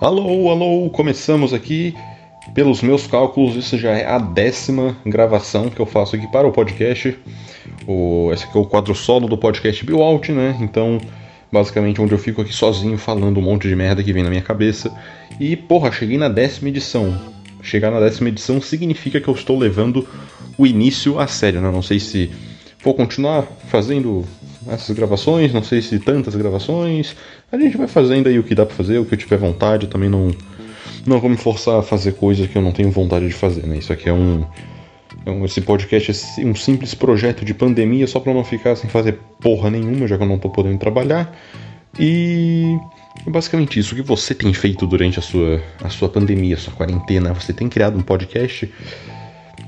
Alô, alô, começamos aqui. Pelos meus cálculos, isso já é a décima gravação que eu faço aqui para o podcast. O, esse aqui é o quadro solo do podcast Out, né? Então, basicamente, onde eu fico aqui sozinho falando um monte de merda que vem na minha cabeça. E, porra, cheguei na décima edição. Chegar na décima edição significa que eu estou levando o início a sério, né? Não sei se vou continuar fazendo essas gravações, não sei se tantas gravações. A gente vai fazendo aí o que dá pra fazer, o que eu tiver vontade, eu também não não vou me forçar a fazer coisas que eu não tenho vontade de fazer, né? Isso aqui é um, é um esse podcast é um simples projeto de pandemia só para não ficar sem fazer porra nenhuma, já que eu não tô podendo trabalhar. E é basicamente isso. O que você tem feito durante a sua, a sua pandemia, a sua quarentena? Você tem criado um podcast?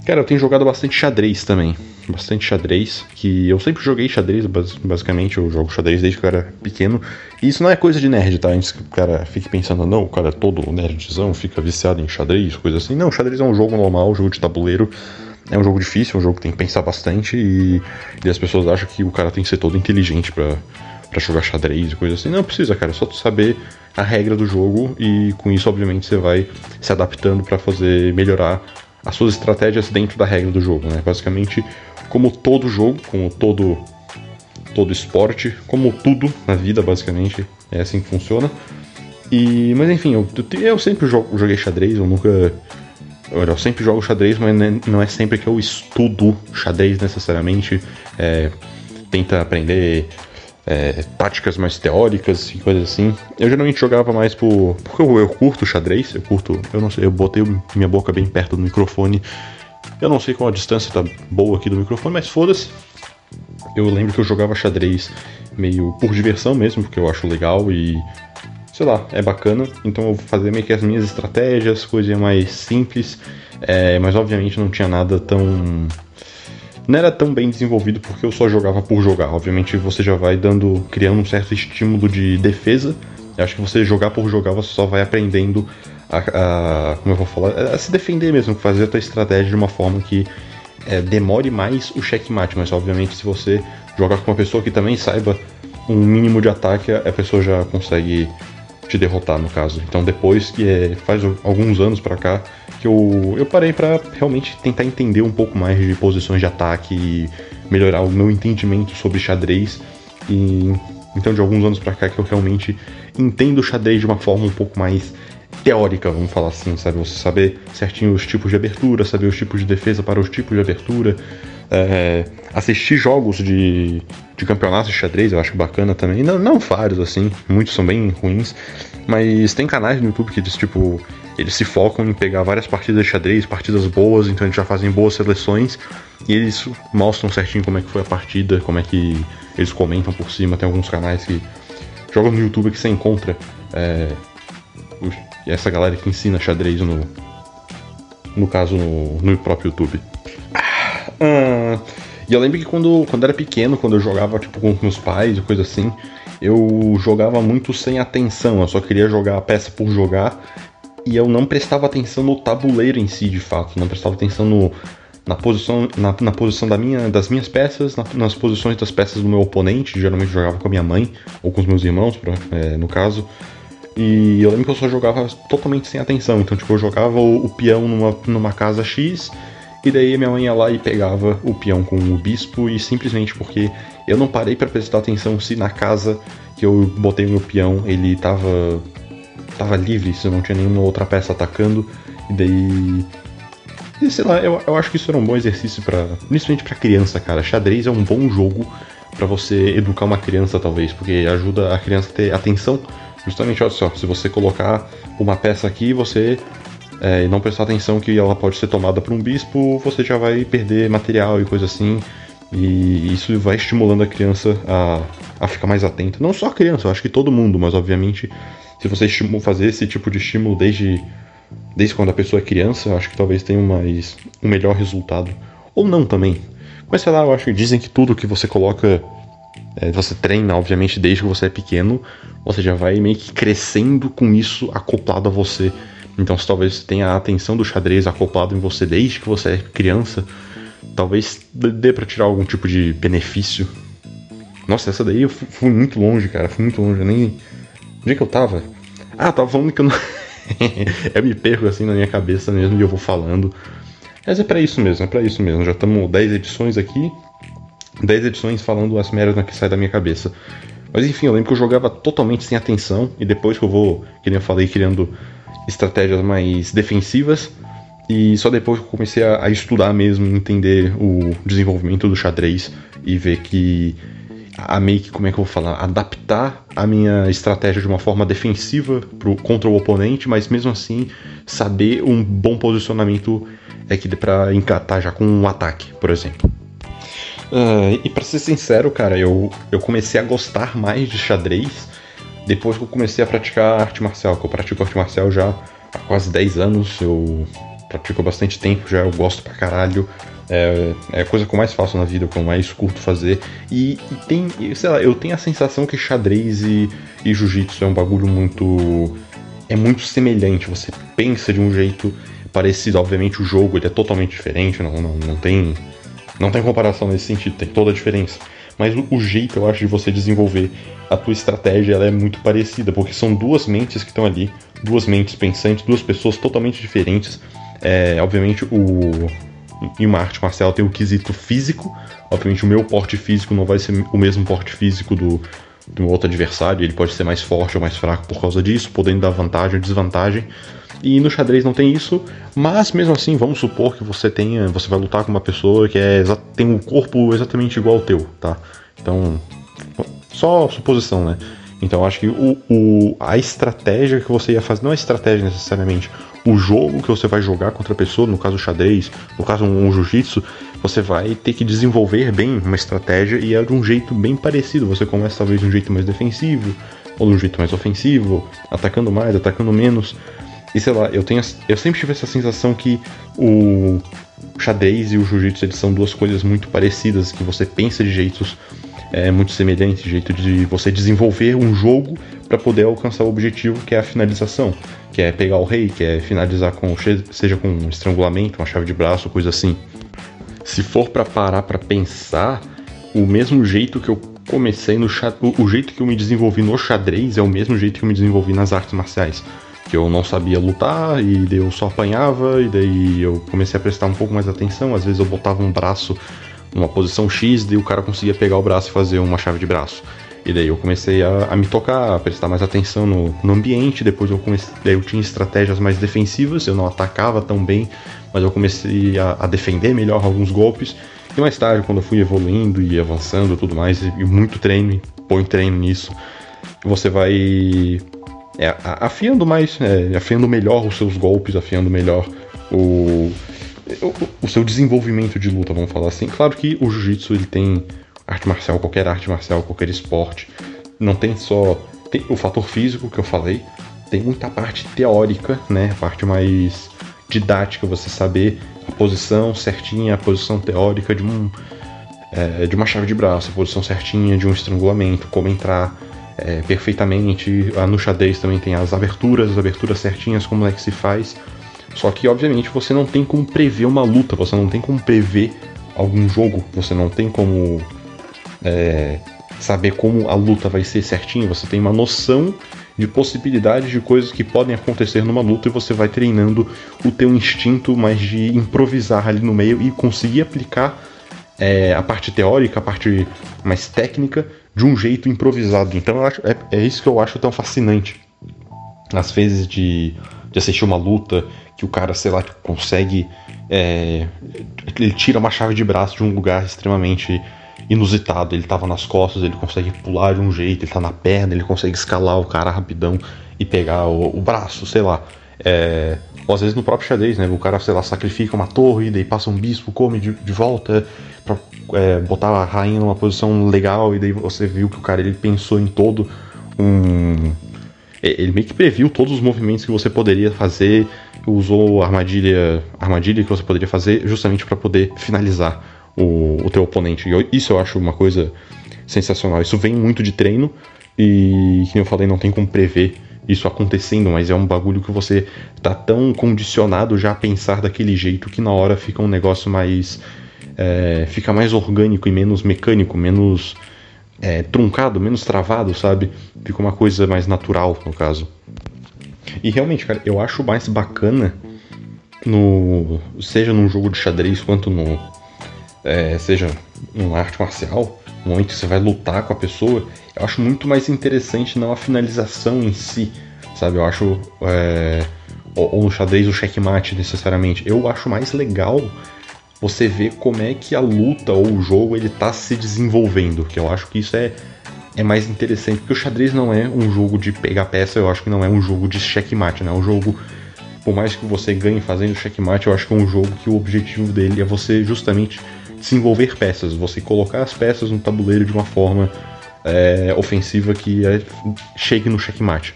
Cara, eu tenho jogado bastante xadrez também. Bastante xadrez. Que eu sempre joguei xadrez, basicamente. Eu jogo xadrez desde que eu era pequeno. E isso não é coisa de nerd, tá? Antes que o cara fique pensando, não, o cara é todo nerdzão, fica viciado em xadrez, coisa assim. Não, xadrez é um jogo normal, um jogo de tabuleiro. É um jogo difícil, é um jogo que tem que pensar bastante. E, e as pessoas acham que o cara tem que ser todo inteligente pra, pra jogar xadrez e coisa assim. Não precisa, cara. É só tu saber a regra do jogo. E com isso, obviamente, você vai se adaptando para fazer melhorar as suas estratégias dentro da regra do jogo, né? Basicamente, como todo jogo, como todo todo esporte, como tudo na vida, basicamente, é assim que funciona. E, mas enfim, eu, eu sempre jogo, joguei xadrez, eu nunca. Eu sempre jogo xadrez, mas não é sempre que eu estudo xadrez necessariamente. É, tenta aprender é, táticas mais teóricas e coisas assim. Eu geralmente jogava mais por. Porque eu, eu, curto xadrez, eu curto. Eu não sei, eu botei minha boca bem perto do microfone. Eu não sei qual a distância tá boa aqui do microfone, mas foda-se. Eu lembro que eu jogava xadrez meio por diversão mesmo, porque eu acho legal e. Sei lá, é bacana. Então eu fazia meio que as minhas estratégias, coisas mais simples. É, mas obviamente não tinha nada tão não era tão bem desenvolvido porque eu só jogava por jogar. Obviamente você já vai dando, criando um certo estímulo de defesa. Eu acho que você jogar por jogar você só vai aprendendo a, a como eu vou falar, a se defender mesmo, fazer a tua estratégia de uma forma que é, demore mais o checkmate. Mas obviamente se você jogar com uma pessoa que também saiba um mínimo de ataque, a pessoa já consegue te derrotar no caso. Então depois que é, faz alguns anos para cá que eu, eu parei para realmente tentar entender um pouco mais de posições de ataque e melhorar o meu entendimento sobre xadrez. E então de alguns anos para cá que eu realmente entendo o xadrez de uma forma um pouco mais teórica, vamos falar assim, sabe? Você saber certinho os tipos de abertura, saber os tipos de defesa para os tipos de abertura, é, assistir jogos de, de campeonatos de xadrez, eu acho bacana também. Não, não vários, assim, muitos são bem ruins, mas tem canais no YouTube que eles, tipo, eles se focam em pegar várias partidas de xadrez, partidas boas, então eles já fazem boas seleções e eles mostram certinho como é que foi a partida, como é que eles comentam por cima. Tem alguns canais que jogam no YouTube que você encontra é, essa galera que ensina xadrez no, no caso no, no próprio YouTube. Ah, e eu lembro que quando, quando era pequeno, quando eu jogava tipo, com meus pais e coisa assim, eu jogava muito sem atenção, eu só queria jogar a peça por jogar e eu não prestava atenção no tabuleiro em si, de fato, não prestava atenção no, na posição, na, na posição da minha, das minhas peças, na, nas posições das peças do meu oponente, geralmente jogava com a minha mãe ou com os meus irmãos, pra, é, no caso. E eu lembro que eu só jogava totalmente sem atenção, então tipo, eu jogava o, o peão numa, numa casa X e daí minha mãe ia lá e pegava o peão com o bispo e simplesmente porque eu não parei para prestar atenção se na casa que eu botei o meu peão ele tava tava livre, se não tinha nenhuma outra peça atacando e daí e, sei lá, eu, eu acho que isso era um bom exercício para principalmente para criança, cara. Xadrez é um bom jogo para você educar uma criança talvez, porque ajuda a criança a ter atenção. Justamente, olha só, se você colocar uma peça aqui, você é, e não prestar atenção que ela pode ser tomada por um bispo, você já vai perder material e coisa assim. E isso vai estimulando a criança a, a ficar mais atenta. Não só a criança, eu acho que todo mundo, mas obviamente, se você fazer esse tipo de estímulo desde, desde quando a pessoa é criança, acho que talvez tenha mais, um melhor resultado. Ou não também. Mas sei lá, eu acho que dizem que tudo que você coloca é, você treina, obviamente, desde que você é pequeno, você já vai meio que crescendo com isso acoplado a você. Então, se talvez tenha a atenção do xadrez acoplado em você desde que você é criança, talvez dê para tirar algum tipo de benefício. Nossa, essa daí eu fui muito longe, cara. Fui muito longe. Eu nem. Onde é que eu tava? Ah, tava falando que eu não. eu me perco assim na minha cabeça mesmo e eu vou falando. Mas é para isso mesmo, é para isso mesmo. Já estamos 10 edições aqui, 10 edições falando as merdas que saem da minha cabeça. Mas enfim, eu lembro que eu jogava totalmente sem atenção e depois que eu vou, que nem eu falei, criando estratégias mais defensivas, e só depois que eu comecei a, a estudar mesmo, entender o desenvolvimento do xadrez e ver que a meio que, como é que eu vou falar, adaptar a minha estratégia de uma forma defensiva pro, contra o oponente, mas mesmo assim saber um bom posicionamento é que dê pra encatar já com um ataque, por exemplo. Uh, e para ser sincero, cara, eu, eu comecei a gostar mais de xadrez depois que eu comecei a praticar arte marcial, que eu pratico arte marcial já há quase 10 anos, eu pratico bastante tempo já, eu gosto pra caralho. É, é a coisa que eu mais faço na vida, que eu mais curto fazer. E, e tem, sei lá, eu tenho a sensação que xadrez e, e jiu-jitsu é um bagulho muito. É muito semelhante. Você pensa de um jeito parecido. Obviamente o jogo ele é totalmente diferente, não, não, não tem. Não tem comparação nesse sentido, tem toda a diferença. Mas o, jeito, eu acho, de você desenvolver a tua estratégia ela é muito parecida, porque são duas mentes que estão ali, duas mentes pensantes, duas pessoas totalmente diferentes é, obviamente, o, em uma arte marcial tem o quesito físico. Obviamente, o meu porte físico não vai ser o mesmo porte físico do, do outro adversário. Ele pode ser mais forte ou mais fraco por causa disso, podendo dar vantagem ou desvantagem. E no xadrez não tem isso, mas mesmo assim, vamos supor que você tenha, você vai lutar com uma pessoa que é, tem um corpo exatamente igual ao teu, tá? Então, só suposição, né? Então acho que o, o, a estratégia que você ia fazer, não a estratégia necessariamente, o jogo que você vai jogar contra a pessoa, no caso o xadrez, no caso um, um jiu-jitsu, você vai ter que desenvolver bem uma estratégia e é de um jeito bem parecido. Você começa talvez de um jeito mais defensivo, ou de um jeito mais ofensivo, atacando mais, atacando menos. E sei lá, eu tenho eu sempre tive essa sensação que o xadrez e o jiu-jitsu eles são duas coisas muito parecidas, que você pensa de jeitos é muito semelhante, jeito de você desenvolver um jogo para poder alcançar o objetivo que é a finalização, que é pegar o rei, que é finalizar com seja com um estrangulamento, uma chave de braço, coisa assim. Se for para parar para pensar, o mesmo jeito que eu comecei no xadrez, o jeito que eu me desenvolvi no xadrez é o mesmo jeito que eu me desenvolvi nas artes marciais. Que eu não sabia lutar e daí eu só apanhava e daí eu comecei a prestar um pouco mais atenção. Às vezes eu botava um braço numa posição X, e o cara conseguia pegar o braço e fazer uma chave de braço. E daí eu comecei a, a me tocar, a prestar mais atenção no, no ambiente, depois eu comecei, daí eu tinha estratégias mais defensivas, eu não atacava tão bem, mas eu comecei a, a defender melhor alguns golpes. E mais tarde, quando eu fui evoluindo e avançando e tudo mais, e muito treino, põe treino nisso, você vai é, afiando mais, é, afiando melhor os seus golpes, afiando melhor o, o, o, seu desenvolvimento de luta, vamos falar assim. Claro que o jiu-jitsu ele tem arte marcial, qualquer arte marcial, qualquer esporte, não tem só tem o fator físico que eu falei, tem muita parte teórica, né, a parte mais didática, você saber a posição certinha, a posição teórica de um é, de uma chave de braço, a posição certinha de um estrangulamento, como entrar é, perfeitamente. No xadrez também tem as aberturas, as aberturas certinhas, como é que se faz. Só que, obviamente, você não tem como prever uma luta, você não tem como prever algum jogo, você não tem como é, saber como a luta vai ser certinho, você tem uma noção de possibilidades de coisas que podem acontecer numa luta e você vai treinando o teu instinto mais de improvisar ali no meio e conseguir aplicar é, a parte teórica, a parte mais técnica de um jeito improvisado. Então acho, é, é isso que eu acho tão fascinante. Às vezes de, de assistir uma luta que o cara, sei lá, consegue. É, ele tira uma chave de braço de um lugar extremamente inusitado. Ele tava nas costas, ele consegue pular de um jeito, ele tá na perna, ele consegue escalar o cara rapidão e pegar o, o braço, sei lá. É, ou às vezes no próprio xadrez, né? O cara, sei lá, sacrifica uma torre, daí passa um bispo, come de, de volta pra é, botar a rainha numa posição legal, e daí você viu que o cara ele pensou em todo um. Ele meio que previu todos os movimentos que você poderia fazer usou a armadilha, armadilha que você poderia fazer justamente para poder finalizar o, o teu oponente. E isso eu acho uma coisa sensacional. Isso vem muito de treino e, como eu falei, não tem como prever isso acontecendo, mas é um bagulho que você tá tão condicionado já a pensar daquele jeito que na hora fica um negócio mais. É, fica mais orgânico e menos mecânico, menos é, truncado, menos travado, sabe? Fica uma coisa mais natural, no caso. E realmente, cara, eu acho mais bacana no. seja num jogo de xadrez quanto no. É, seja numa arte marcial, momento que você vai lutar com a pessoa, eu acho muito mais interessante não a finalização em si, sabe? Eu acho. É, ou, ou no xadrez o checkmate necessariamente. Eu acho mais legal você ver como é que a luta ou o jogo ele tá se desenvolvendo, que eu acho que isso é é mais interessante, porque o xadrez não é um jogo de pegar peça, eu acho que não é um jogo de checkmate, né? É um jogo, por mais que você ganhe fazendo checkmate, eu acho que é um jogo que o objetivo dele é você justamente desenvolver peças, você colocar as peças no tabuleiro de uma forma é, ofensiva que é, chegue no checkmate.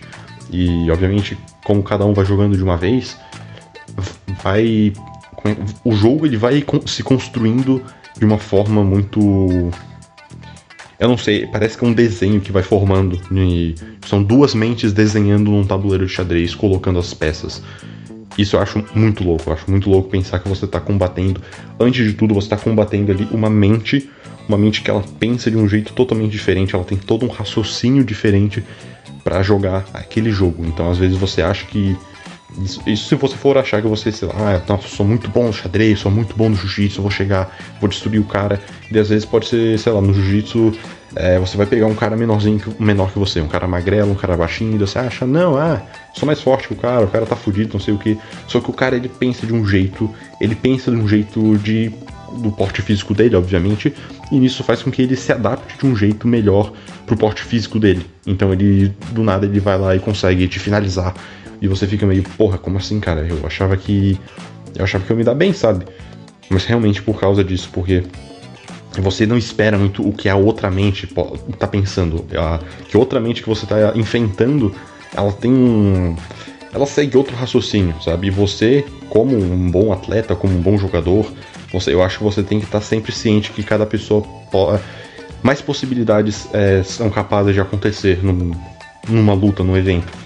E, obviamente, como cada um vai jogando de uma vez, vai o jogo ele vai se construindo de uma forma muito eu não sei, parece que é um desenho que vai formando. são duas mentes desenhando num tabuleiro de xadrez, colocando as peças. Isso eu acho muito louco. Eu acho muito louco pensar que você está combatendo. Antes de tudo, você está combatendo ali uma mente. Uma mente que ela pensa de um jeito totalmente diferente. Ela tem todo um raciocínio diferente para jogar aquele jogo. Então, às vezes, você acha que. Isso, isso, se você for achar que você, sei lá, ah, nossa, sou muito bom no xadrez, sou muito bom no jiu-jitsu, vou chegar, vou destruir o cara. E às vezes pode ser, sei lá, no jiu-jitsu é, você vai pegar um cara menorzinho, menor que você, um cara magrelo, um cara baixinho, e você acha, não, ah, sou mais forte que o cara, o cara tá fudido, não sei o que. Só que o cara ele pensa de um jeito, ele pensa de um jeito de do porte físico dele, obviamente, e nisso faz com que ele se adapte de um jeito melhor pro porte físico dele. Então ele do nada ele vai lá e consegue te finalizar e você fica meio, porra, como assim, cara? Eu achava que eu achava que eu me dar bem, sabe? Mas realmente por causa disso, porque você não espera muito o que a outra mente está pensando. A, que outra mente que você está enfrentando, ela tem um. Ela segue outro raciocínio, sabe? E você, como um bom atleta, como um bom jogador, você, eu acho que você tem que estar tá sempre ciente que cada pessoa. Mais possibilidades é, são capazes de acontecer num, numa luta, num evento.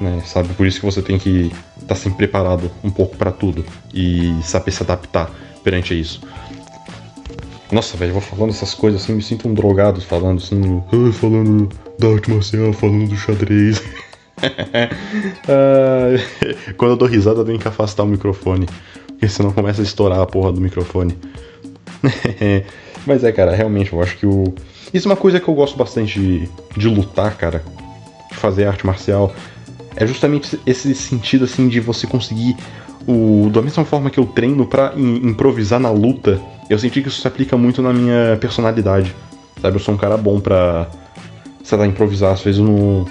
Né, sabe? Por isso que você tem que estar tá sempre preparado um pouco para tudo e saber se adaptar perante isso. Nossa, velho, eu vou falando essas coisas assim, me sinto um drogado falando assim, falando da arte marcial, falando do xadrez. quando eu dou risada, eu tenho que afastar o microfone, porque senão começa a estourar a porra do microfone. Mas é, cara, realmente, eu acho que o. Isso é uma coisa que eu gosto bastante de, de lutar, cara, de fazer arte marcial. É justamente esse sentido, assim, de você conseguir. O, da mesma forma que eu treino para improvisar na luta, eu senti que isso se aplica muito na minha personalidade. Sabe, eu sou um cara bom pra, sei lá, improvisar. Às vezes no,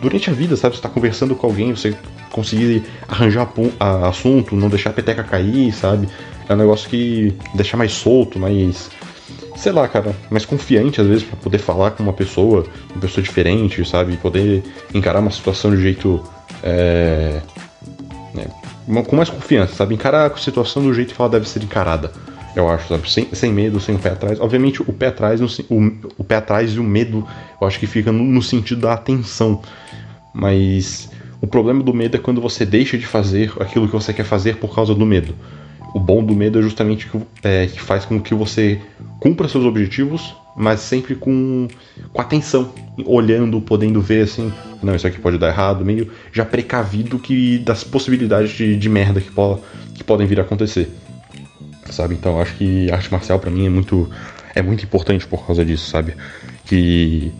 durante a vida, sabe, você tá conversando com alguém, você conseguir arranjar assunto, não deixar a peteca cair, sabe? É um negócio que deixa mais solto, mais. Sei lá, cara, mais confiante às vezes para poder falar com uma pessoa, uma pessoa diferente, sabe? Poder encarar uma situação de jeito. É, é, com mais confiança, sabe? Encarar a situação do jeito que ela deve ser encarada eu acho, sabe? Sem, sem medo, sem o pé atrás. Obviamente, o pé atrás, o, o pé atrás e o medo, eu acho que fica no, no, sentido da atenção. Mas o problema do medo é quando você deixa de fazer aquilo que você quer fazer por causa do medo. O bom do medo é justamente que, é, que faz com que você cumpra seus objetivos, mas sempre com, com atenção, olhando, podendo ver assim, não, isso aqui pode dar errado, meio já precavido que das possibilidades de, de merda que, po que podem vir a acontecer sabe? Então acho que arte marcial para mim é muito é muito importante por causa disso, sabe? Que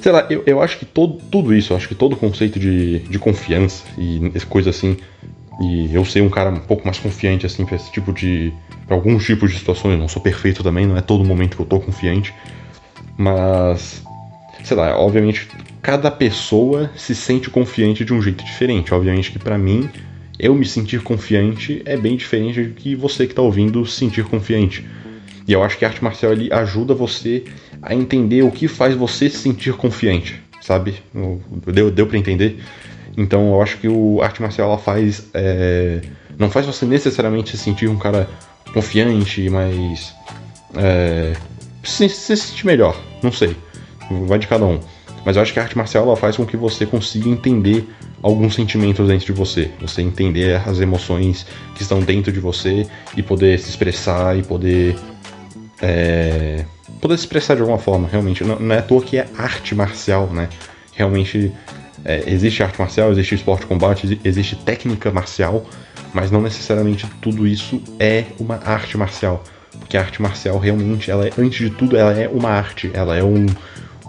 sei lá, eu, eu acho que todo, tudo isso, acho que todo o conceito de, de confiança e coisa assim, e eu ser um cara um pouco mais confiante assim para esse tipo de pra alguns tipos de situações, eu não sou perfeito também, não é todo momento que eu tô confiante, mas sei lá, obviamente cada pessoa se sente confiante de um jeito diferente. Obviamente que para mim eu me sentir confiante é bem diferente do que você que está ouvindo se sentir confiante. E eu acho que a arte marcial ali ajuda você a entender o que faz você se sentir confiante, sabe? Deu, deu para entender? Então eu acho que o arte marcial ela faz. É, não faz você necessariamente se sentir um cara confiante, mas. É, se, se sentir melhor, não sei. Vai de cada um. Mas eu acho que a arte marcial ela faz com que você consiga entender alguns sentimentos dentro de você. Você entender as emoções que estão dentro de você e poder se expressar e poder. É, poder se expressar de alguma forma, realmente. Não, não é à toa que é arte marcial, né? Realmente É, existe arte marcial, existe esporte de combate, existe técnica marcial, mas não necessariamente tudo isso é uma arte marcial. Porque a arte marcial realmente, ela é, antes de tudo, ela é uma arte, ela é um,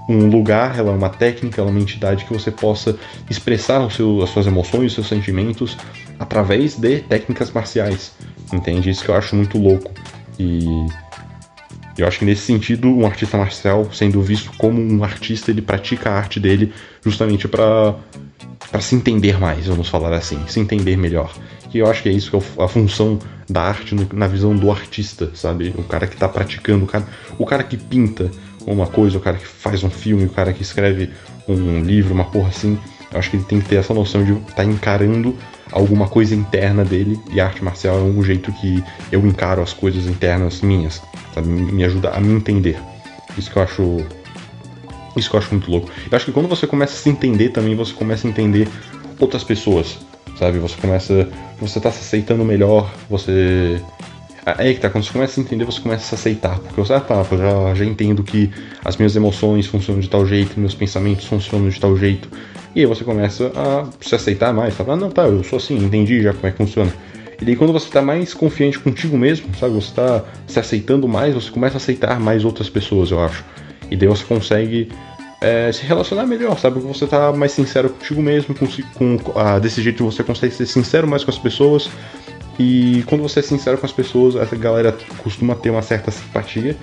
um lugar, ela é uma técnica, ela é uma entidade que você possa expressar seu, as suas emoções, os seus sentimentos através de técnicas marciais. Entende? Isso que eu acho muito louco. E eu acho que nesse sentido, um artista marcial, sendo visto como um artista, ele pratica a arte dele justamente para para se entender mais, vamos falar assim, se entender melhor. E eu acho que é isso que é a função da arte na visão do artista, sabe? O cara que está praticando, o cara, o cara que pinta uma coisa, o cara que faz um filme, o cara que escreve um livro, uma porra assim. Eu acho que ele tem que ter essa noção de estar tá encarando alguma coisa interna dele e a arte marcial é um jeito que eu encaro as coisas internas minhas, sabe? Me ajuda a me entender. Isso que eu acho isso que eu acho muito louco. Eu acho que quando você começa a se entender também, você começa a entender outras pessoas, sabe? Você começa. Você tá se aceitando melhor, você. É que tá, quando você começa a entender, você começa a se aceitar. Porque você, ah tá, eu já, já entendo que as minhas emoções funcionam de tal jeito, meus pensamentos funcionam de tal jeito. E aí você começa a se aceitar mais, sabe? Ah, não, tá, eu sou assim, entendi já como é que funciona. E daí quando você está mais confiante contigo mesmo, sabe? Você está se aceitando mais, você começa a aceitar mais outras pessoas, eu acho. E daí você consegue é, se relacionar melhor, sabe? Você tá mais sincero contigo mesmo, com, com ah, desse jeito você consegue ser sincero mais com as pessoas. E quando você é sincero com as pessoas, essa galera costuma ter uma certa simpatia.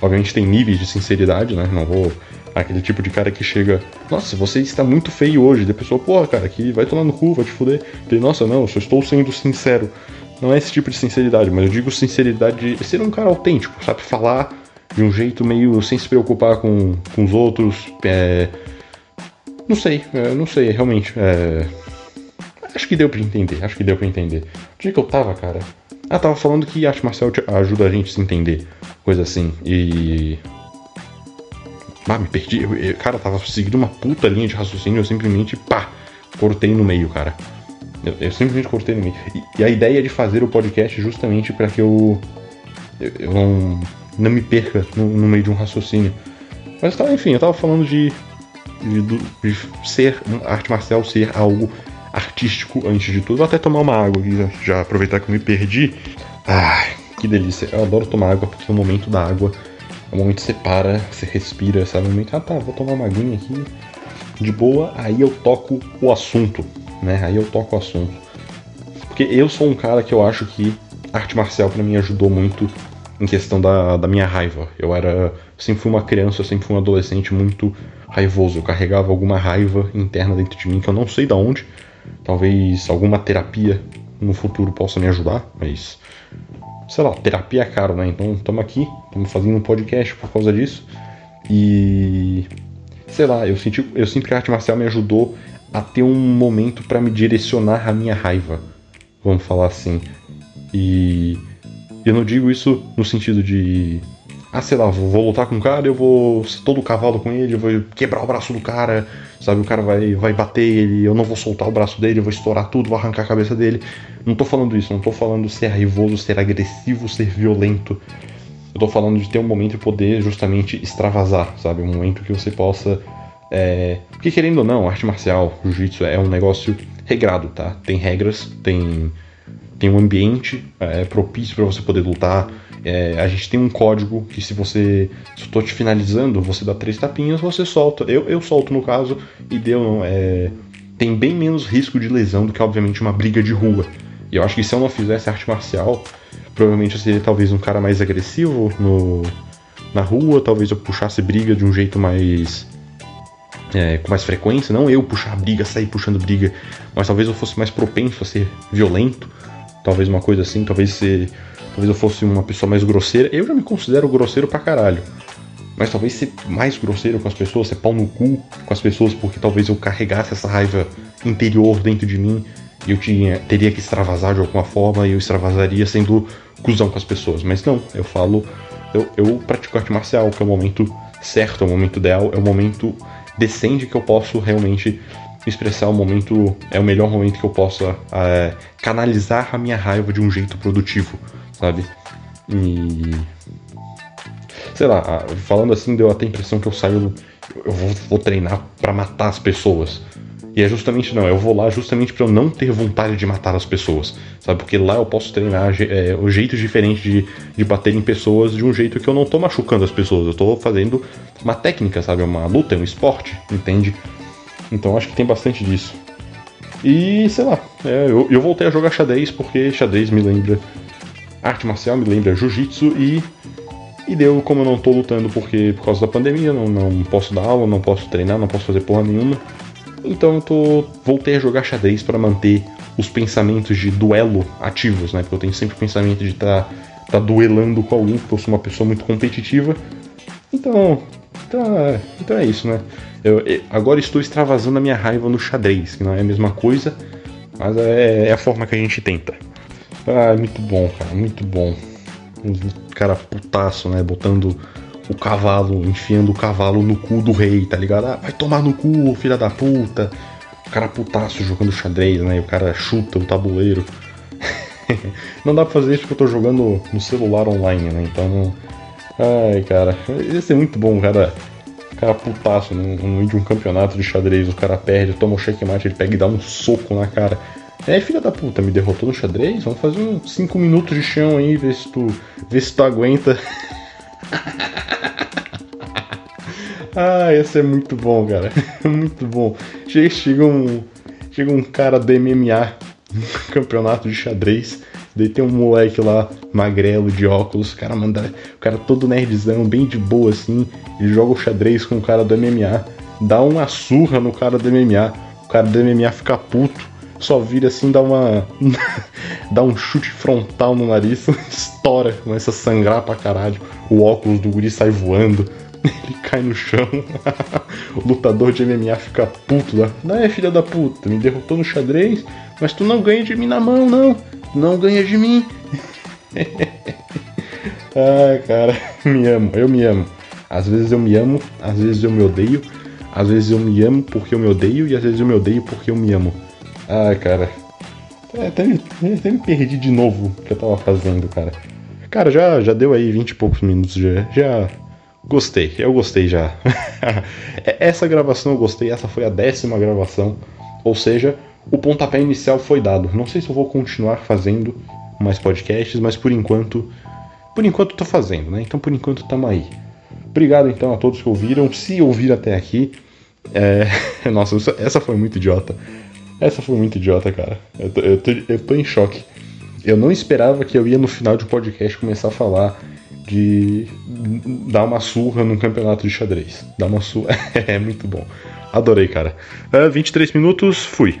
Obviamente tem níveis de sinceridade, né? Não vou. Aquele tipo de cara que chega, nossa, você está muito feio hoje. Da pessoa, porra, cara, que vai tomar no cu, vai te fuder. E, nossa, não, eu só estou sendo sincero. Não é esse tipo de sinceridade, mas eu digo sinceridade de ser um cara autêntico, sabe? Falar de um jeito meio sem se preocupar com, com os outros. É... Não sei, é, não sei, realmente. É... Acho que deu pra entender, acho que deu pra entender. Onde é que eu tava, cara? Ah, tava falando que arte marcial ajuda a gente a se entender, coisa assim. E. Ah, me perdi. Eu, eu, cara, tava seguindo uma puta linha de raciocínio, eu simplesmente, pá, cortei no meio, cara. Eu, eu simplesmente cortei no meio. E, e, a ideia de fazer o podcast justamente para que eu, eu, eu não não me perca no, no meio de um raciocínio. Mas tá, enfim, eu tava falando de, de, de, ser arte marcial ser algo artístico antes de tudo. Vou até tomar uma água aqui, já, aproveitar que eu me perdi. Ai, que delícia. Eu adoro tomar água porque o momento da água é o momento que você para, você respira, sabe? O momento, ah tá, vou tomar uma aguinha aqui de boa, aí eu toco o assunto, né? Aí eu toco o assunto. Porque eu sou um cara que eu acho que arte marcial para mim ajudou muito em questão da, da minha raiva. Eu era. sempre fui uma criança, sempre fui um adolescente muito raivoso. Eu carregava alguma raiva interna dentro de mim que eu não sei de onde. Talvez alguma terapia no futuro possa me ajudar, mas. Sei lá, terapia é caro, né? Então estamos aqui, estamos fazendo um podcast por causa disso. E. Sei lá, eu, senti, eu sinto que a arte marcial me ajudou a ter um momento para me direcionar a minha raiva. Vamos falar assim. E eu não digo isso no sentido de. Ah, sei lá, vou lutar com o cara, eu vou ser todo cavalo com ele, eu vou quebrar o braço do cara, sabe? O cara vai, vai bater ele, eu não vou soltar o braço dele, eu vou estourar tudo, vou arrancar a cabeça dele. Não tô falando isso, não tô falando ser raivoso, ser agressivo, ser violento. Eu tô falando de ter um momento e poder justamente extravasar, sabe? Um momento que você possa. É... Porque querendo ou não, arte marcial, jiu-jitsu é um negócio regrado, tá? Tem regras, tem tem um ambiente é, propício para você poder lutar. É, a gente tem um código que se você. Se eu tô te finalizando, você dá três tapinhas, você solta. Eu, eu solto no caso, e deu. É, tem bem menos risco de lesão do que, obviamente, uma briga de rua. E eu acho que se eu não fizesse arte marcial, provavelmente eu seria talvez um cara mais agressivo no, na rua, talvez eu puxasse briga de um jeito mais. É, com mais frequência, não eu puxar briga, sair puxando briga, mas talvez eu fosse mais propenso a ser violento talvez uma coisa assim, talvez se, talvez eu fosse uma pessoa mais grosseira. Eu já me considero grosseiro pra caralho. Mas talvez ser mais grosseiro com as pessoas, ser pau no cu com as pessoas, porque talvez eu carregasse essa raiva interior dentro de mim e eu tinha, teria que extravasar de alguma forma e eu extravasaria sendo cuzão com as pessoas. Mas não, eu falo, eu, eu pratico arte marcial, que é o momento certo, é o momento ideal, é o momento decente que eu posso realmente expressar o momento, é o melhor momento que eu possa é, canalizar a minha raiva de um jeito produtivo, sabe? E. Sei lá, falando assim, deu até a impressão que eu saio. Eu vou, vou treinar para matar as pessoas. E é justamente não, eu vou lá justamente para eu não ter vontade de matar as pessoas, sabe? Porque lá eu posso treinar é, o jeito diferente de, de bater em pessoas de um jeito que eu não tô machucando as pessoas, eu tô fazendo uma técnica, sabe? Uma luta, é um esporte, entende? Então acho que tem bastante disso. E sei lá, é, eu, eu voltei a jogar xadrez porque xadrez me lembra arte marcial, me lembra jiu-jitsu e e deu, como eu não tô lutando porque por causa da pandemia, não, não posso dar aula, não posso treinar, não posso fazer porra nenhuma. Então eu tô, voltei a jogar xadrez para manter os pensamentos de duelo ativos, né? Porque eu tenho sempre o pensamento de estar tá, tá duelando com alguém, porque eu sou uma pessoa muito competitiva. Então, então, é, então é isso, né? Eu, agora estou extravasando a minha raiva no xadrez, que não é a mesma coisa, mas é, é a forma que a gente tenta. Ah, é muito bom, cara, muito bom. Um cara putaço, né? Botando o cavalo, enfiando o cavalo no cu do rei, tá ligado? Ah, vai tomar no cu, filha da puta. O cara putaço jogando xadrez, né? O cara chuta o tabuleiro. não dá pra fazer isso porque eu tô jogando no celular online, né? Então não. Ai, cara. Ia ser muito bom, cara. O cara putaço no, meio de um campeonato de xadrez, o cara perde, toma o checkmate, ele pega e dá um soco na cara. É, filha da puta, me derrotou no xadrez? Vamos fazer uns 5 minutos de chão aí, ver se tu, ver se tu aguenta. ah, esse é muito bom, cara. muito bom. Chega, chega, um, chega um cara do MMA, campeonato de xadrez. Daí tem um moleque lá, magrelo, de óculos, o cara manda. O cara todo nerdzão, bem de boa assim. Ele joga o xadrez com o cara do MMA, dá uma surra no cara do MMA. O cara do MMA fica puto, só vira assim, dá uma. dá um chute frontal no nariz, estoura, começa a sangrar pra caralho. O óculos do guri sai voando. Ele cai no chão. o lutador de MMA fica puto lá. Não é filha da puta, me derrotou no xadrez, mas tu não ganha de mim na mão, não. Não ganha de mim. Ai, cara, me amo, eu me amo. Às vezes eu me amo, às vezes eu me odeio. Às vezes eu me amo porque eu me odeio e às vezes eu me odeio porque eu me amo. Ai, cara. É, até, me, até me perdi de novo o que eu tava fazendo, cara. Cara, já, já deu aí 20 e poucos minutos, já, já gostei, eu gostei já. É, essa gravação eu gostei, essa foi a décima gravação, ou seja, o pontapé inicial foi dado. Não sei se eu vou continuar fazendo mais podcasts, mas por enquanto, por enquanto tô fazendo, né? Então por enquanto tamo aí. Obrigado então a todos que ouviram, se ouviram até aqui. É... Nossa, essa foi muito idiota. Essa foi muito idiota, cara. Eu tô, eu, tô, eu tô em choque. Eu não esperava que eu ia no final de um podcast começar a falar de dar uma surra num campeonato de xadrez. Dar uma surra. é muito bom. Adorei, cara. Uh, é, 23 minutos, fui.